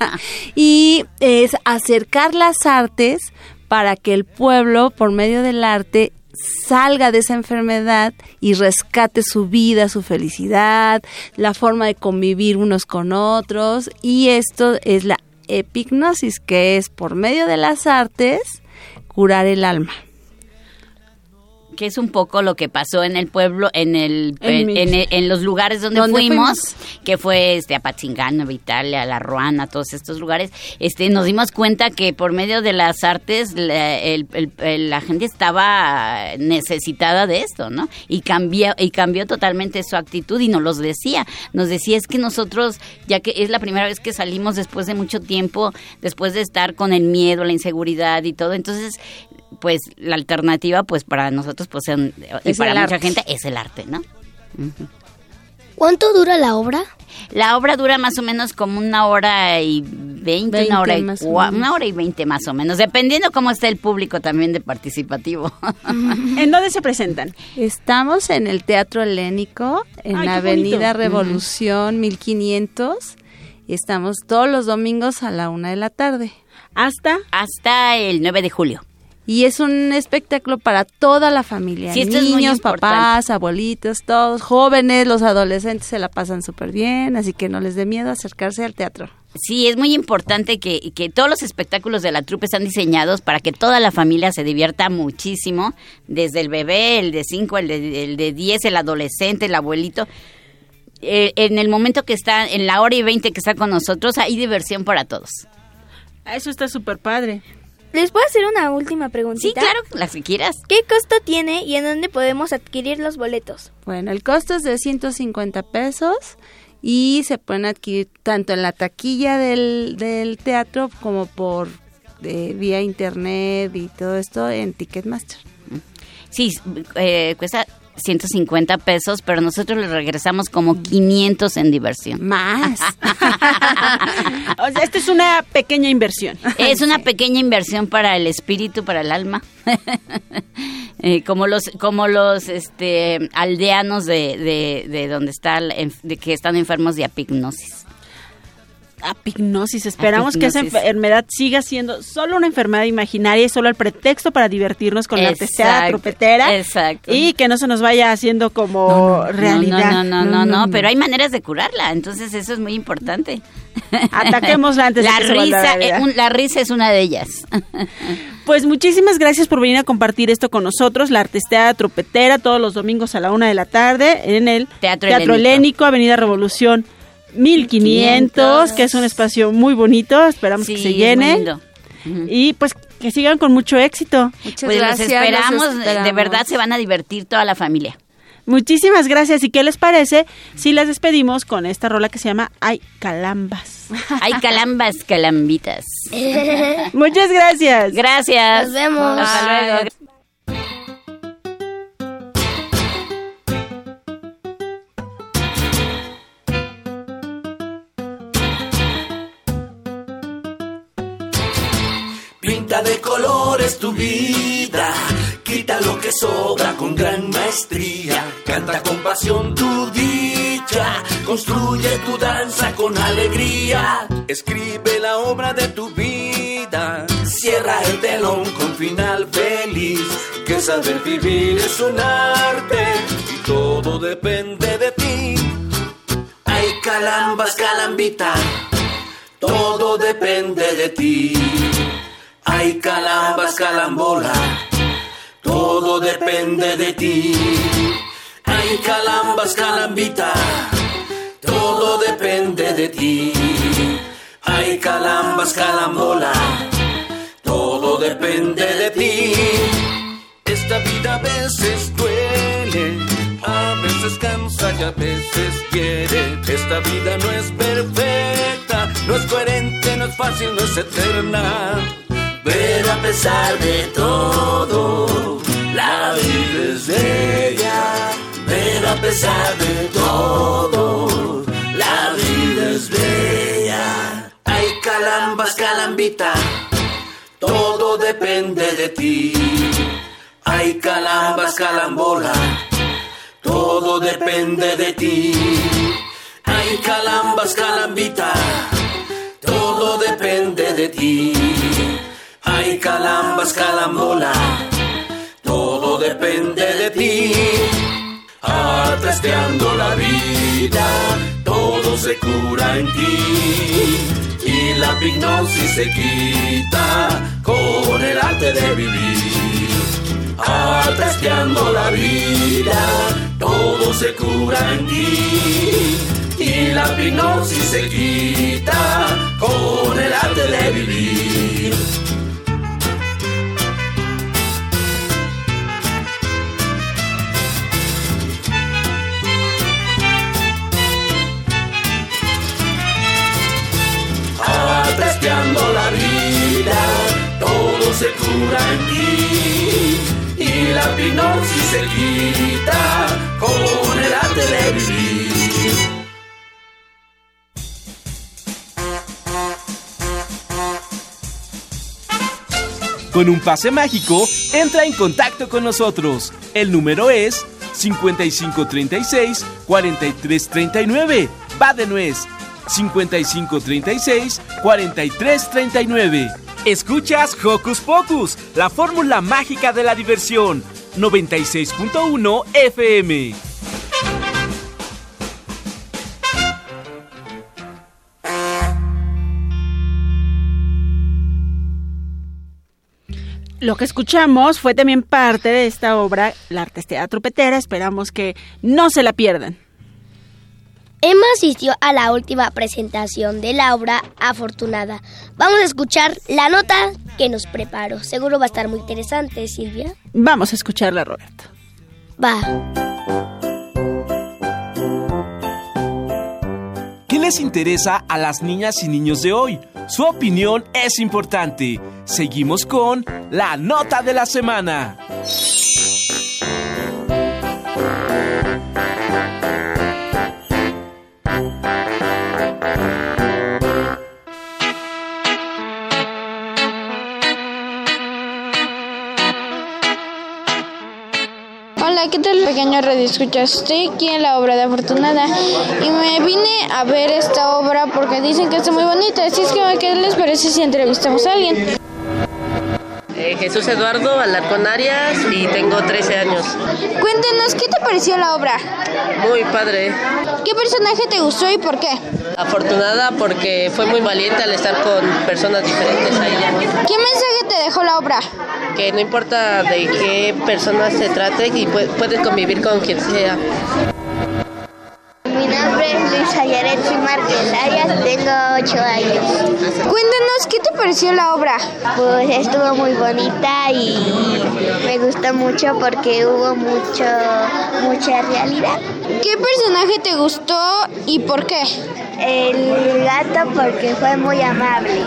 S: (laughs) y es acercar las artes para que el pueblo, por medio del arte, salga de esa enfermedad y rescate su vida, su felicidad, la forma de convivir unos con otros. Y esto es la epignosis, que es por medio de las artes curar el alma.
R: Que es un poco lo que pasó en el pueblo, en el
S: En
R: en, en- en los lugares donde,
S: ¿Dónde
R: fuimos,
S: fuimos?
R: que fue este Apatzingán, Italia, La Ruana, todos estos lugares, este nos dimos cuenta que por medio de las artes la, el- la gente estaba necesitada de esto, ¿no? Y cambió y cambió totalmente su actitud y nos los decía, nos decía es que nosotros ya que es la primera vez que salimos después de mucho tiempo, después de estar con el miedo, la inseguridad y todo, entonces pues la alternativa pues para nosotros pues en- y
F: Es
R: para mucha
F: arte.
R: gente es el arte, ¿no?
F: ¿Cuánto dura la obra?
R: La obra dura más o menos como una hora y veinte, una hora y
S: más o
R: cua-
S: menos.
R: una hora y veinte más o menos, dependiendo cómo esté el público también de participativo.
D: ¿En dónde se presentan?
S: Estamos en el Teatro Helénico, en
D: Ay,
S: la
D: bonito.
S: Avenida Revolución 1500. Y estamos todos los domingos a la una de la tarde.
D: ¿Hasta?
R: Hasta el 9 de julio.
S: Y es un espectáculo para toda la familia.
R: Sí, esto es muy
S: Niños, papás, abuelitos, todos, jóvenes, los adolescentes se la pasan súper bien. Así que no les dé miedo acercarse al teatro.
R: Sí, es muy importante que, que todos los espectáculos de la trupe están diseñados para que toda la familia se divierta muchísimo, desde el bebé, el de 5, el de, el de 10, el adolescente, el abuelito. Eh, en el momento que está, en la hora y 20 que está con nosotros, hay diversión para todos.
D: Eso está súper padre.
E: ¿Les puedo hacer una última preguntita?
R: Sí, claro, las que quieras.
E: ¿Qué costo tiene y en dónde podemos adquirir los boletos?
S: Bueno, el costo es de 150 pesos y se pueden adquirir tanto en la taquilla del, del teatro como por eh, vía internet y todo esto en Ticketmaster.
R: Sí, eh, cuesta 150 pesos, pero nosotros le regresamos como 500 en diversión.
D: Más. (laughs) o sea, esta es una pequeña inversión.
R: Es una pequeña inversión para el espíritu, para el alma. (laughs) Eh, como los como los este aldeanos de, de, de donde está de que están enfermos de apignosis.
D: Apignosis. Esperamos que esa enfermedad siga siendo solo una enfermedad imaginaria y solo el pretexto para divertirnos con la arteseada
R: Exacto,
D: tropetera.
R: exacto.
D: Y que no se nos vaya haciendo como realidad.
R: No, no, no, no, no, pero hay maneras de curarla, entonces eso es muy importante.
D: Ataquémosla antes de
R: la
D: que se vuelva
R: risa, eh, un- la risa es una de ellas.
D: Pues muchísimas gracias por venir a compartir esto con nosotros, la artesteada tropetera, todos los domingos a la una de la tarde en el
R: Teatro
D: Helénico,
R: Helénico.
D: Avenida Revolución 1500, que es un espacio muy bonito, esperamos que se llene.
R: muy lindo.
D: Y pues que sigan con mucho éxito.
R: pues los esperamos, de verdad se van a divertir toda la familia.
D: Muchísimas gracias. ¿Y qué les parece si las despedimos con esta rola que se llama Ay Calambas?
R: Hay calambas, calambitas. (laughs)
D: Muchas gracias.
R: Gracias.
F: Nos vemos.
R: Hasta luego.
C: De colores tu vida, quita lo que sobra con gran maestría, canta con pasión tu dicha, construye tu danza con alegría, escribe la obra de tu vida, cierra el telón con final feliz, que saber vivir es un arte y todo depende de ti. Hay calambas, calambita, todo depende de ti. Hay calambas, calambola, todo depende de ti. Hay calambas, calambita, todo depende de ti. Hay calambas, calambola, todo depende de ti. Esta vida a veces duele, a veces cansa y a veces quiere. Esta vida no es perfecta, no es coherente, no es fácil, no es eterna. Pero a pesar de todo, la vida es bella. Pero a pesar de todo, la vida es bella. Hay calambas, calambita, todo depende de ti. Hay calambas, calambola, todo depende de ti. Hay calambas, calambita, todo depende de ti. Hay calambas, calambola, todo depende de ti. Atrasteando la vida, todo se cura en ti. Y la hipnosis se quita con el arte de vivir. Atrasteando la vida, todo se cura en ti. Y la hipnosis se quita con el arte de vivir. La vida, todo se cura en ti. Y la hipnosis se quita con el arte de vivir.
A: Con un pase mágico, entra en contacto con nosotros. El número es 5536-4339. Va de nuez. 5536-4339. Escuchas Hocus Pocus, la fórmula mágica de la diversión. 96.1 FM.
D: Lo que escuchamos fue también parte de esta obra, La Artestea Tropetera. Esperamos que no se la pierdan.
F: Emma asistió a la última presentación de la obra Afortunada. Vamos a escuchar la nota que nos preparó. Seguro va a estar muy interesante, Silvia.
D: Vamos a escucharla, Roberto.
F: Va.
A: ¿Qué les interesa a las niñas y niños de hoy? Su opinión es importante. Seguimos con la nota de la semana.
T: Niños radioescuchas. Estoy aquí en la obra de Afortunada y me vine a ver esta obra porque dicen que está muy bonita. Así es que, ¿qué les parece si entrevistamos a alguien?
U: Eh, Jesús Eduardo Alarcón Arias y tengo 13 años.
T: Cuéntenos, ¿qué te pareció la obra?
U: Muy padre.
T: ¿Qué personaje te gustó y por qué?
U: Afortunada porque fue muy valiente al estar con personas diferentes a ella.
T: ¿Qué mensaje te dejó la obra?
U: Que no importa de qué persona se trate y pu- puedes convivir con quien sea.
V: Mi nombre es Luisa Yaretsi Márquez Arias, tengo 8 años.
T: Cuéntanos, ¿qué te pareció la obra?
V: Pues estuvo muy bonita y me gustó mucho porque hubo mucho, mucha realidad.
T: ¿Qué personaje te gustó y por qué?
V: El gato porque fue muy amable.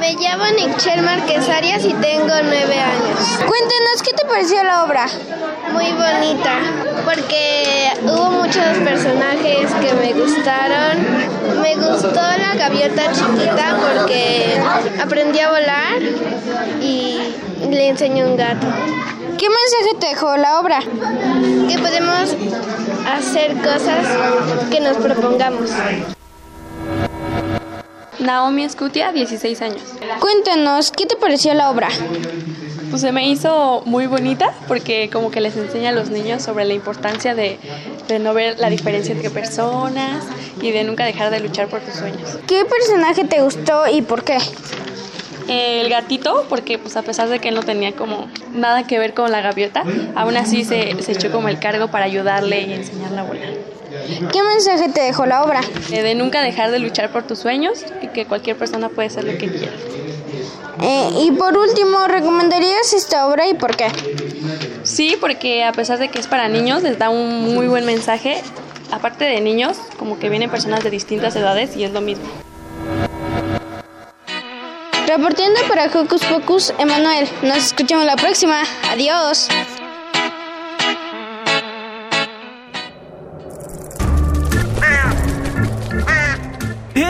T: Me llamo Nichelle Márquez Arias y tengo nueve años. Cuéntanos, ¿qué te pareció la obra?
V: Muy bonita porque muchos personajes que me gustaron. Me gustó la gaviota chiquita porque aprendí a volar y le enseñó un gato.
T: ¿Qué mensaje te dejó la obra?
V: Que podemos hacer cosas que nos propongamos.
W: Naomi Escutia, 16 años.
T: Cuéntanos, ¿qué te pareció la obra?
W: Pues se me hizo muy bonita porque como que les enseña a los niños sobre la importancia de, de no ver la diferencia entre personas y de nunca dejar de luchar por tus sueños.
T: ¿Qué personaje te gustó y por qué?
W: El gatito, porque pues a pesar de que él no tenía como nada que ver con la gaviota, aún así se, se echó como el cargo para ayudarle y enseñarle a volar.
T: ¿Qué mensaje te dejó la obra?
W: Eh, de nunca dejar de luchar por tus sueños y que cualquier persona puede ser lo que quiera.
T: Eh, y por último, ¿recomendarías esta obra y por qué?
W: Sí, porque a pesar de que es para niños, les da un muy buen mensaje. Aparte de niños, como que vienen personas de distintas edades y es lo mismo.
T: Reportando para Hocus Pocus, Emanuel. Nos escuchamos la próxima. Adiós.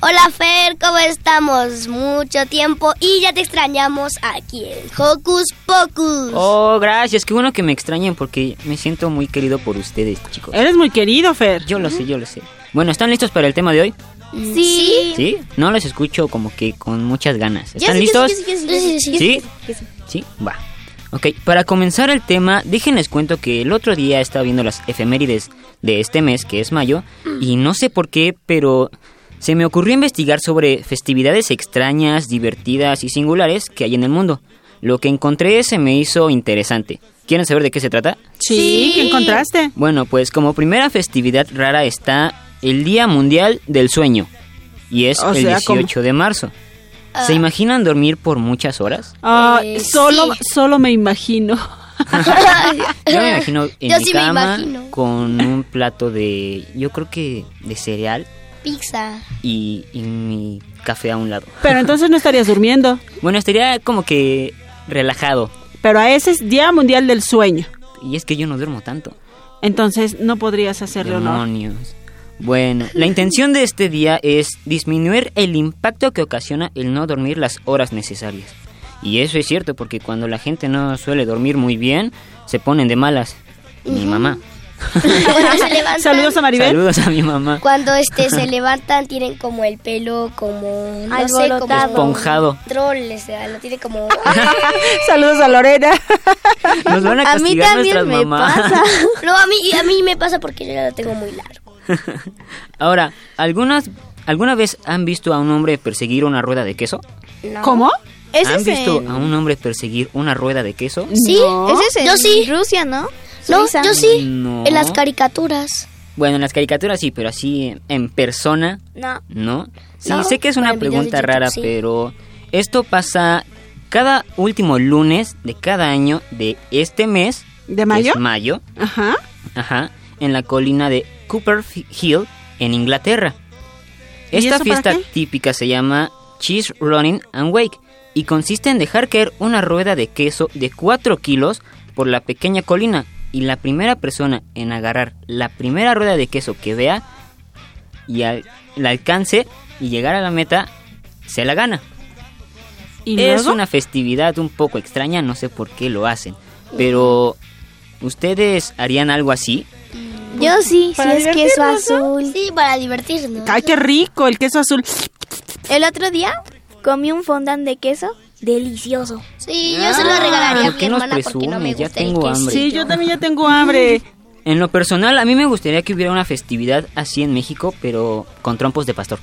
F: Hola Fer, ¿cómo estamos? Mucho tiempo y ya te extrañamos aquí en Hocus Pocus.
X: Oh, gracias. Qué bueno que me extrañen porque me siento muy querido por ustedes, chicos.
D: Eres muy querido, Fer.
X: Yo lo sé, yo lo sé. Bueno, ¿están listos para el tema de hoy?
F: Sí.
X: ¿Sí? No los escucho como que con muchas ganas. ¿Están listos?
F: sí, sí, yo sí, yo sí,
X: ¿Sí?
F: yo sí.
X: ¿Sí? Va. Ok, para comenzar el tema, déjenles cuento que el otro día estaba viendo las efemérides de este mes, que es mayo, y no sé por qué, pero se me ocurrió investigar sobre festividades extrañas, divertidas y singulares que hay en el mundo. Lo que encontré se me hizo interesante. ¿Quieren saber de qué se trata?
D: Sí, ¿qué encontraste?
X: Bueno, pues como primera festividad rara está el Día Mundial del Sueño. Y es
D: O
X: el
D: sea,
X: 18 de marzo. ¿Se imaginan dormir por muchas horas?
D: Ah,
F: Eh,
D: solo, solo me imagino. (laughs)
X: Yo me imagino (laughs) en
F: Yo
X: mi
F: sí me
X: cama
F: imagino.
X: con un plato de, yo creo que de cereal
F: Pizza.
X: y, y mi café a un lado.
D: Pero (laughs) entonces no estarías durmiendo.
X: Bueno, estaría como que relajado.
D: Pero a ese es Día Mundial del Sueño.
X: Y es que yo no duermo tanto.
D: Entonces no podrías hacerle honor.
X: Demonios. Bueno, la intención de este día es disminuir el impacto que ocasiona el no dormir las horas necesarias. Y eso es cierto porque cuando la gente no suele dormir muy bien, se ponen de malas. Mi
F: Ujú.
X: mamá.
F: Cuando se (laughs) levantan,
D: Saludos a Maribel.
X: Saludos a mi mamá.
F: Cuando este se (laughs) levantan tienen como el pelo como no sé, como.
X: Esponjado.
F: Troll, o sea, lo tiene como (laughs)
D: Saludos a Lorena.
X: Nos van a
F: A mí también
X: nuestras
F: me
X: mamás.
F: pasa. No, a mí a mí me pasa porque yo ya lo tengo muy largo.
X: Ahora, ¿algunas, ¿alguna vez han visto a un hombre perseguir una rueda de queso?
F: No.
D: ¿Cómo?
X: ¿Han visto a un hombre perseguir una rueda de queso?
F: Sí,
E: Ese es en
F: yo sí.
E: Rusia, ¿no?
F: No,
E: Suiza.
F: yo sí.
X: No.
F: En las caricaturas.
X: Bueno, en las caricaturas sí, pero así en persona,
F: No.
X: ¿no? Sí,
F: No,
X: sé que es una pregunta
F: YouTube
X: rara,
F: sí.
X: pero esto pasa cada último lunes de cada año de este mes.
D: ¿De mayo?
X: es mayo.
D: Ajá.
X: Ajá. En la colina de Cooper Hill, en Inglaterra.
D: ¿Y
X: Esta
D: eso para
X: fiesta típica se llama Cheese Running and Wake y consiste en dejar caer una rueda de queso de 4 kilos por la pequeña colina y la primera persona en agarrar la primera rueda de queso que vea y al, la alcance y llegar a la meta se la gana.
D: ¿Y
X: es
D: luego?
X: una festividad un poco extraña, no sé por qué lo hacen, pero ¿ustedes harían algo así?
E: Yo sí,
F: Para
E: si es queso azul.
F: Sí, para divertirnos.
D: Ay, qué rico, el queso azul.
E: El otro día comí un fondant de queso delicioso.
F: Sí, yo se lo regalaría a
X: ¿por
F: mi hermana porque no me?
X: Ya
F: gusta el
X: tengo
F: queso.
X: hambre.
D: Sí, yo también ya tengo hambre. (laughs)
X: En lo personal, a mí me gustaría que hubiera una festividad así en México, pero con trompos de pastor.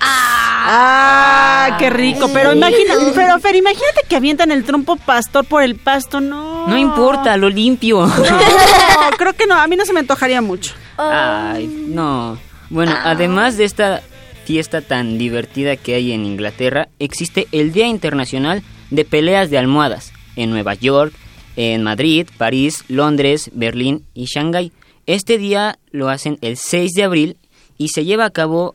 D: Ah, qué rico. Pero imagina, (laughs) pero Fer, imagínate que avientan el trompo pastor por el pasto. No.
X: No importa, lo limpio.
D: No, (laughs) creo que no. A mí no se me antojaría mucho.
X: Ay, no. Bueno, además de esta fiesta tan divertida que hay en Inglaterra, existe el Día Internacional de Peleas de Almohadas en Nueva York, en Madrid, París, Londres, Berlín y Shanghái. Este día lo hacen el 6 de abril y se lleva a cabo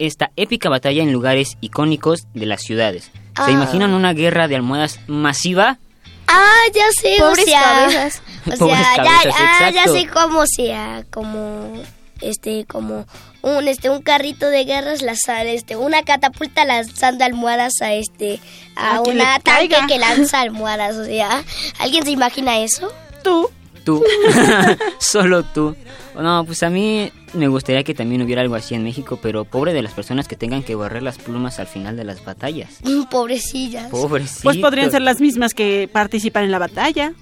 X: esta épica batalla en lugares icónicos de las ciudades.
F: Ah.
X: ¿Se imaginan una guerra de almohadas masiva?
F: Ah, ya sé,
E: Pobres
F: o sea,
E: cabezas.
F: O (laughs) sea, ya, ah, ya sé cómo sea, como este como un este un carrito de guerras lanzar este una catapulta lanzando almohadas a este a
D: A caiga.
F: que lanza almohadas, o sea, ¿alguien se imagina eso?
D: Tú.
X: Tú. (laughs) (laughs) Solo tú. No, pues a mí me gustaría que también hubiera algo así en México, pero pobre de las personas que tengan que barrer las plumas al final de las batallas.
F: Mm, Pobrecillas.
X: Pobrecito.
D: Pues podrían ser las mismas que participan en la batalla.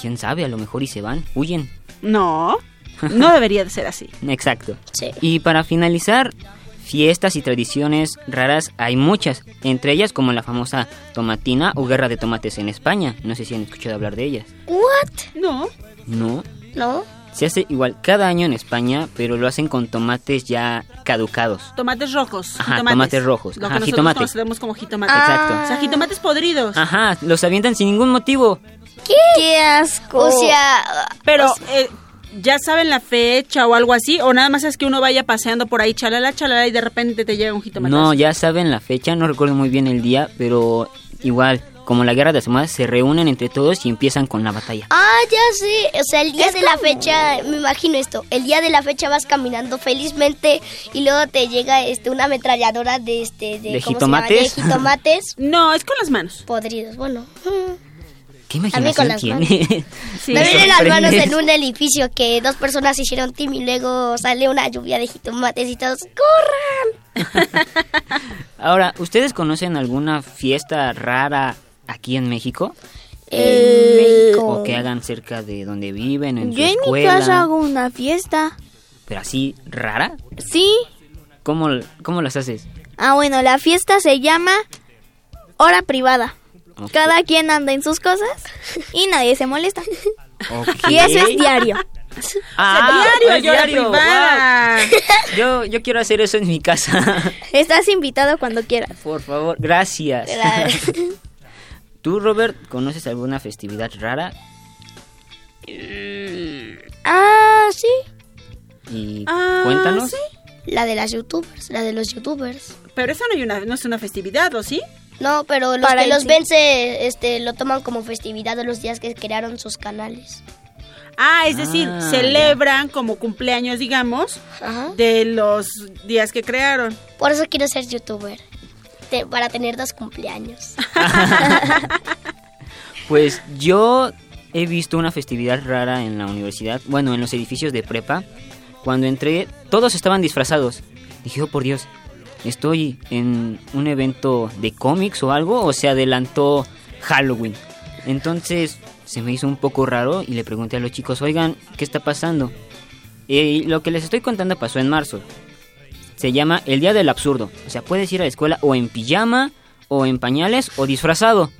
X: ¿Quién sabe? A lo mejor y se van, huyen.
D: No, no debería de ser así. (laughs)
X: Exacto.
F: Sí.
X: Y para finalizar, fiestas y tradiciones raras hay muchas, entre ellas como la famosa tomatina o guerra de tomates en España. No sé si han escuchado hablar de ellas.
F: What?
D: No.
X: No.
F: ¿No?
X: Se hace igual cada año en España, pero lo hacen con tomates ya caducados.
D: Tomates rojos.
X: Ajá,
D: jitomates.
X: tomates rojos.
D: Lo que
X: Ajá,
D: nosotros
X: jitomate.
D: conocemos como jitomate.
X: Exacto.
D: O sea, jitomates podridos.
X: Ajá, los avientan sin ningún motivo.
F: ¿Qué? Qué asco. O sea,
D: Pero, eh, ¿ya saben la fecha o algo así? ¿O nada más es que uno vaya paseando por ahí, chalala, chalala, y de repente te llega un jitomate?
X: No, ya saben la fecha, no recuerdo muy bien el día, pero igual, como la guerra de las almohadas, se reúnen entre todos y empiezan con la batalla.
F: Ah, ya sé. O sea, el día de la fecha, me imagino esto. El día de la fecha vas caminando felizmente y luego te llega este una ametralladora de este de,
X: ¿De
F: ¿cómo se llama?
X: jitomates?
F: De jitomates (laughs)
D: no, es con las manos.
F: podridos. Bueno,
X: ¿Qué
F: A mí
X: imaginación
F: con las
X: tiene? (laughs)
F: me vienen las manos en un edificio que dos personas hicieron team y luego sale una lluvia de jitomates y todos corran. (laughs)
X: Ahora, ¿ustedes conocen alguna fiesta rara aquí en México? ¿O que hagan cerca de donde viven, en su
E: Yo en mi
X: escuela?
E: casa hago una fiesta.
X: ¿Pero así rara?
E: Sí.
X: ¿Cómo, cómo las haces?
E: Ah, bueno, la fiesta se llama hora privada. Cada quien anda en sus cosas y nadie se molesta. Y eso es diario.
X: Ah,
D: diario, yo
X: diario, wow. Yo, yo quiero hacer eso en mi casa. (laughs)
E: Estás invitado cuando quieras.
X: Por favor, gracias. (laughs) ¿Tú, Robert, conoces alguna festividad rara?
F: Ah, sí.
X: Y
D: Ah,
X: cuéntanos.
D: sí.
F: La de las youtubers, la de los youtubers.
D: Pero eso no, hay una, no es una festividad, ¿o sí?
F: No, pero los
E: Para
F: que los
E: sí.
F: ven se este, lo toman como festividad de los días que crearon sus canales.
D: Ah, es decir,
X: Ah,
D: celebran como cumpleaños, digamos,
F: Ajá.
D: de los días que crearon.
F: Por eso quiero ser youtuber. te- para tener dos cumpleaños. (laughs) (laughs)
X: Pues yo he visto una festividad rara en la universidad, bueno, en los edificios de prepa. Cuando entré, todos estaban disfrazados. Dije, oh por Dios, ¿estoy en un evento de cómics o algo? ¿O se adelantó Halloween? Entonces se me hizo un poco raro y le pregunté a los chicos, oigan, ¿qué está pasando? Y lo que les estoy contando pasó en marzo. Se llama el Día del Absurdo. O sea, puedes ir a la escuela o en pijama, o en pañales, o disfrazado.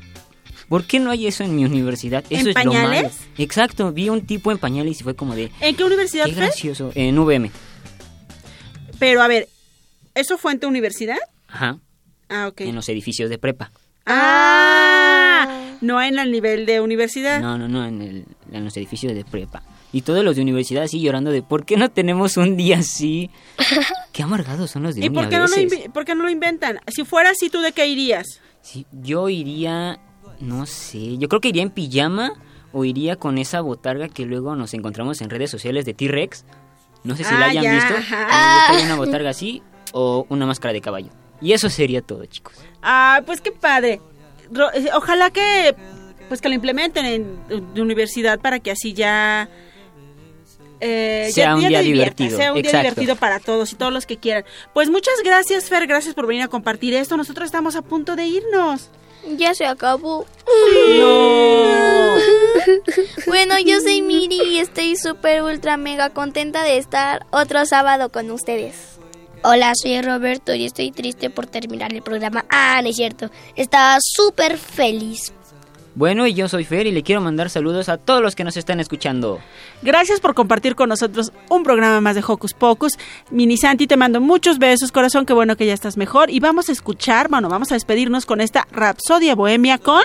X: ¿Por qué no hay eso en mi universidad? Eso
D: ¿En
X: es lo malo. Exacto, vi un tipo en pañales y fue como de...
D: ¿En qué universidad
X: Qué
D: fue?
X: gracioso. En VM.
D: Pero a ver, ¿eso fue en tu universidad?
X: Ajá.
D: Ah, ok.
X: En los edificios de prepa.
D: Ah, no en el nivel de universidad.
X: No, no, no, en, el, en los edificios de prepa. Y todos los de universidad así llorando de ¿por qué no tenemos un día así? (laughs) Qué amargados son los de
D: ¿Y
X: a
D: por qué, no lo por qué no lo inventan? Si fuera así, ¿tú de qué irías?
X: Sí, yo iría, no sé, yo creo que iría en pijama o iría con esa botarga que luego nos encontramos en redes sociales de T-Rex. No sé si la
D: Ah,
X: hayan
D: ya,
X: visto. gustaría una botarga así o una máscara de caballo. Y eso sería todo, chicos.
D: Ah, pues qué padre. Eh, Ojalá que pues que lo implementen en, universidad para que así ya eh,
X: Sea un día divertido,
D: sea un día divertido para todos y todos los que quieran. Pues muchas gracias, Fer, gracias por venir a compartir esto. Nosotros estamos a punto de irnos.
E: Ya se acabó.
D: No. (laughs)
E: bueno, yo soy Miri y estoy súper ultra mega contenta de estar otro sábado con ustedes.
F: Hola, soy Roberto y estoy triste por terminar el programa. Ah, no es cierto. Estaba súper feliz.
X: Bueno, y yo soy Fer y le quiero mandar saludos a todos los que nos están escuchando.
D: Gracias por compartir con nosotros un programa más de Hocus Pocus. Mini Santi, te mando muchos besos, corazón. Qué bueno que ya estás mejor. Y vamos a escuchar, bueno, vamos a despedirnos con esta Rapsodia Bohemia con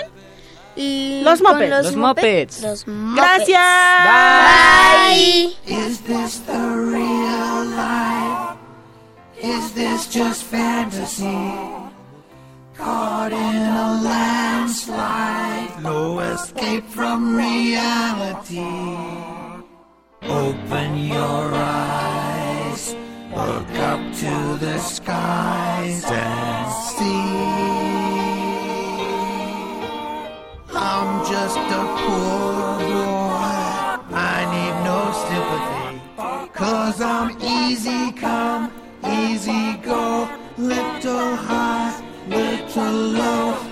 D: los Muppets.
E: los Los Muppets.
F: Los
D: Gracias.
F: Bye.
Y: Is this the real life? Is this just fantasy? Caught in a landslide, no escape from reality. Open your eyes, look up to the skies and see. I'm just a poor boy, I need no sympathy. Cause I'm easy come, easy go, little high, little low.